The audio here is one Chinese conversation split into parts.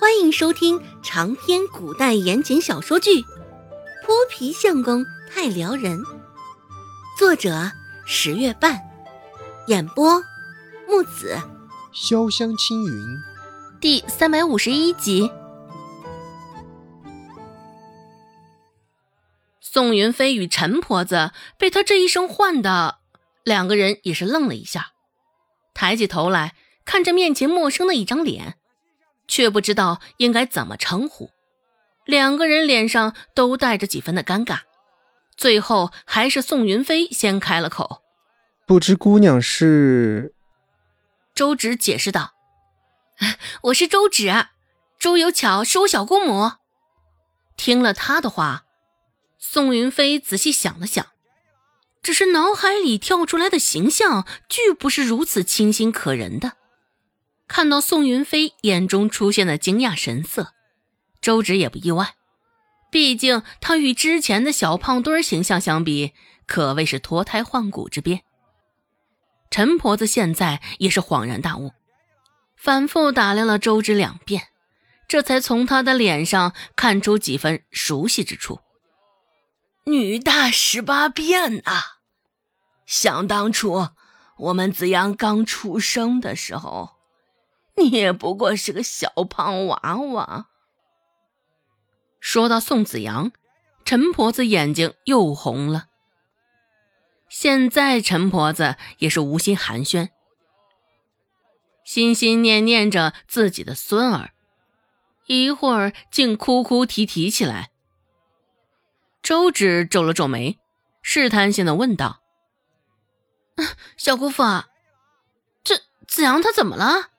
欢迎收听长篇古代言情小说剧《泼皮相公太撩人》，作者十月半，演播木子潇湘青云，第三百五十一集。宋云飞与陈婆子被他这一声唤的，两个人也是愣了一下，抬起头来看着面前陌生的一张脸。却不知道应该怎么称呼，两个人脸上都带着几分的尴尬。最后还是宋云飞先开了口：“不知姑娘是？”周芷解释道：“ 我是周芷，周有巧是我小姑母。”听了他的话，宋云飞仔细想了想，只是脑海里跳出来的形象，俱不是如此清新可人的。看到宋云飞眼中出现的惊讶神色，周芷也不意外，毕竟他与之前的小胖墩形象相比，可谓是脱胎换骨之变。陈婆子现在也是恍然大悟，反复打量了周芷两遍，这才从他的脸上看出几分熟悉之处。女大十八变啊！想当初我们子阳刚出生的时候。你也不过是个小胖娃娃。说到宋子阳，陈婆子眼睛又红了。现在陈婆子也是无心寒暄，心心念念着自己的孙儿，一会儿竟哭哭啼啼起来。周芷皱了皱眉，试探性的问道：“小姑父，这子阳他怎么了？”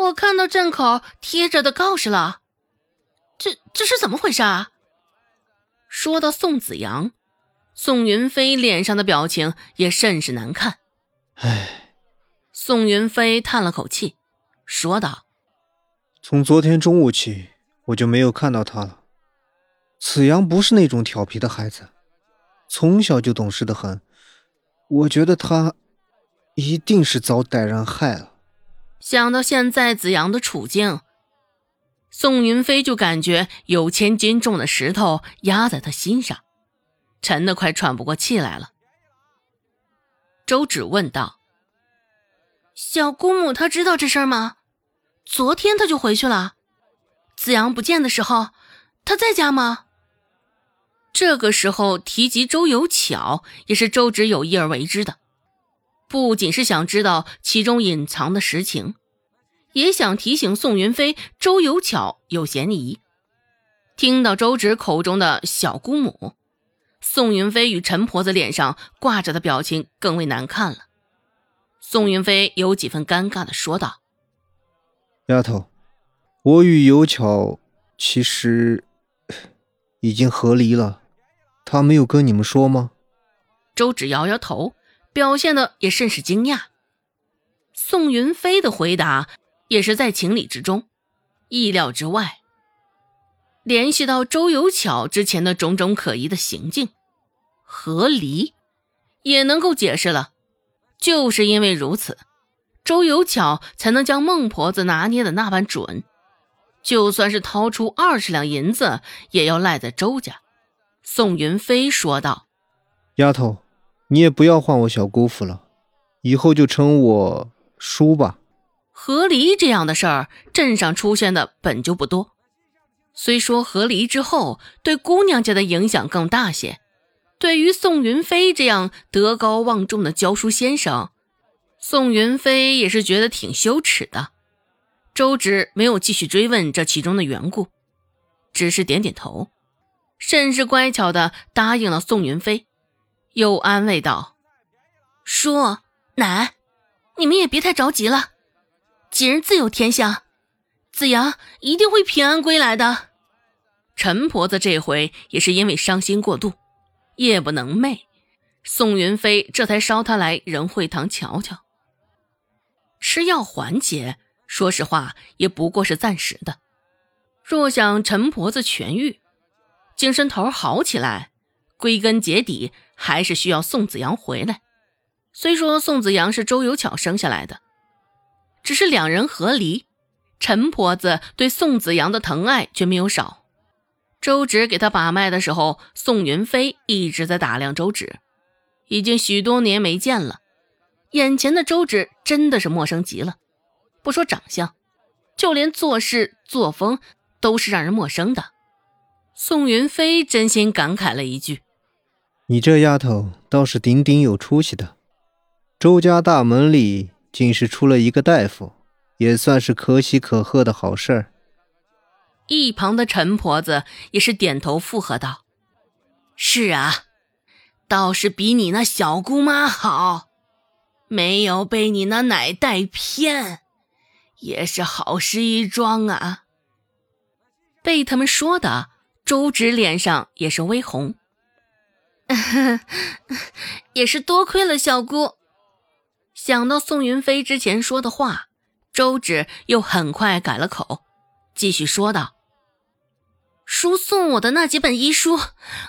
我看到镇口贴着的告示了，这这是怎么回事啊？说到宋子阳，宋云飞脸上的表情也甚是难看。唉，宋云飞叹了口气，说道：“从昨天中午起，我就没有看到他了。子阳不是那种调皮的孩子，从小就懂事的很。我觉得他一定是遭歹人害了。”想到现在子阳的处境，宋云飞就感觉有千斤重的石头压在他心上，沉得快喘不过气来了。周芷问道：“小姑母她知道这事儿吗？昨天她就回去了。子阳不见的时候，她在家吗？”这个时候提及周有巧，也是周芷有意而为之的。不仅是想知道其中隐藏的实情，也想提醒宋云飞周有巧有嫌疑。听到周芷口中的小姑母，宋云飞与陈婆子脸上挂着的表情更为难看了。宋云飞有几分尴尬的说道：“丫头，我与有巧其实已经和离了，她没有跟你们说吗？”周芷摇摇头。表现的也甚是惊讶，宋云飞的回答也是在情理之中，意料之外。联系到周有巧之前的种种可疑的行径，合离也能够解释了。就是因为如此，周有巧才能将孟婆子拿捏的那般准，就算是掏出二十两银子，也要赖在周家。宋云飞说道：“丫头。”你也不要唤我小姑父了，以后就称我叔吧。和离这样的事儿，镇上出现的本就不多。虽说和离之后对姑娘家的影响更大些，对于宋云飞这样德高望重的教书先生，宋云飞也是觉得挺羞耻的。周芷没有继续追问这其中的缘故，只是点点头，甚是乖巧的答应了宋云飞。又安慰道：“叔奶，你们也别太着急了，吉人自有天相，子阳一定会平安归来的。”陈婆子这回也是因为伤心过度，夜不能寐，宋云飞这才捎她来仁惠堂瞧瞧。吃药缓解，说实话也不过是暂时的。若想陈婆子痊愈，精神头好起来，归根结底。还是需要宋子阳回来。虽说宋子阳是周有巧生下来的，只是两人和离，陈婆子对宋子阳的疼爱却没有少。周芷给他把脉的时候，宋云飞一直在打量周芷，已经许多年没见了，眼前的周芷真的是陌生极了。不说长相，就连做事作风都是让人陌生的。宋云飞真心感慨了一句：“你这丫头倒是顶顶有出息的，周家大门里竟是出了一个大夫。”也算是可喜可贺的好事儿。一旁的陈婆子也是点头附和道：“是啊，倒是比你那小姑妈好，没有被你那奶带偏，也是好事一桩啊。”被他们说的，周芷脸上也是微红。也是多亏了小姑。想到宋云飞之前说的话。周芷又很快改了口，继续说道：“叔送我的那几本医书，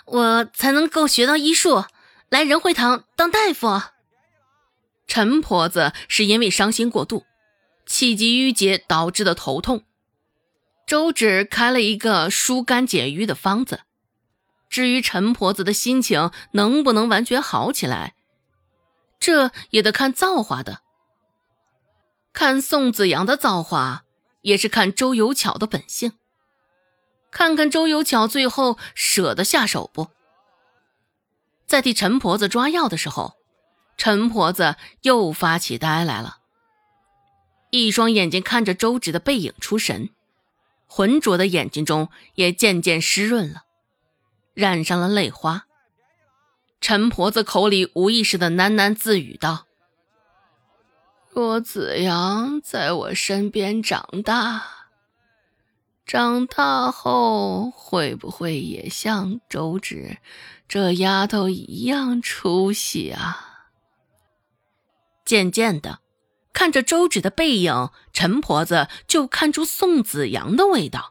我才能够学到医术，来仁惠堂当大夫。”陈婆子是因为伤心过度，气机郁结导致的头痛。周芷开了一个疏肝解郁的方子。至于陈婆子的心情能不能完全好起来，这也得看造化的。看宋子阳的造化，也是看周有巧的本性。看看周有巧最后舍得下手不？在替陈婆子抓药的时候，陈婆子又发起呆来了，一双眼睛看着周芷的背影出神，浑浊的眼睛中也渐渐湿润了，染上了泪花。陈婆子口里无意识的喃喃自语道。若子阳在我身边长大，长大后会不会也像周芷这丫头一样出息啊？渐渐的，看着周芷的背影，陈婆子就看出宋子阳的味道。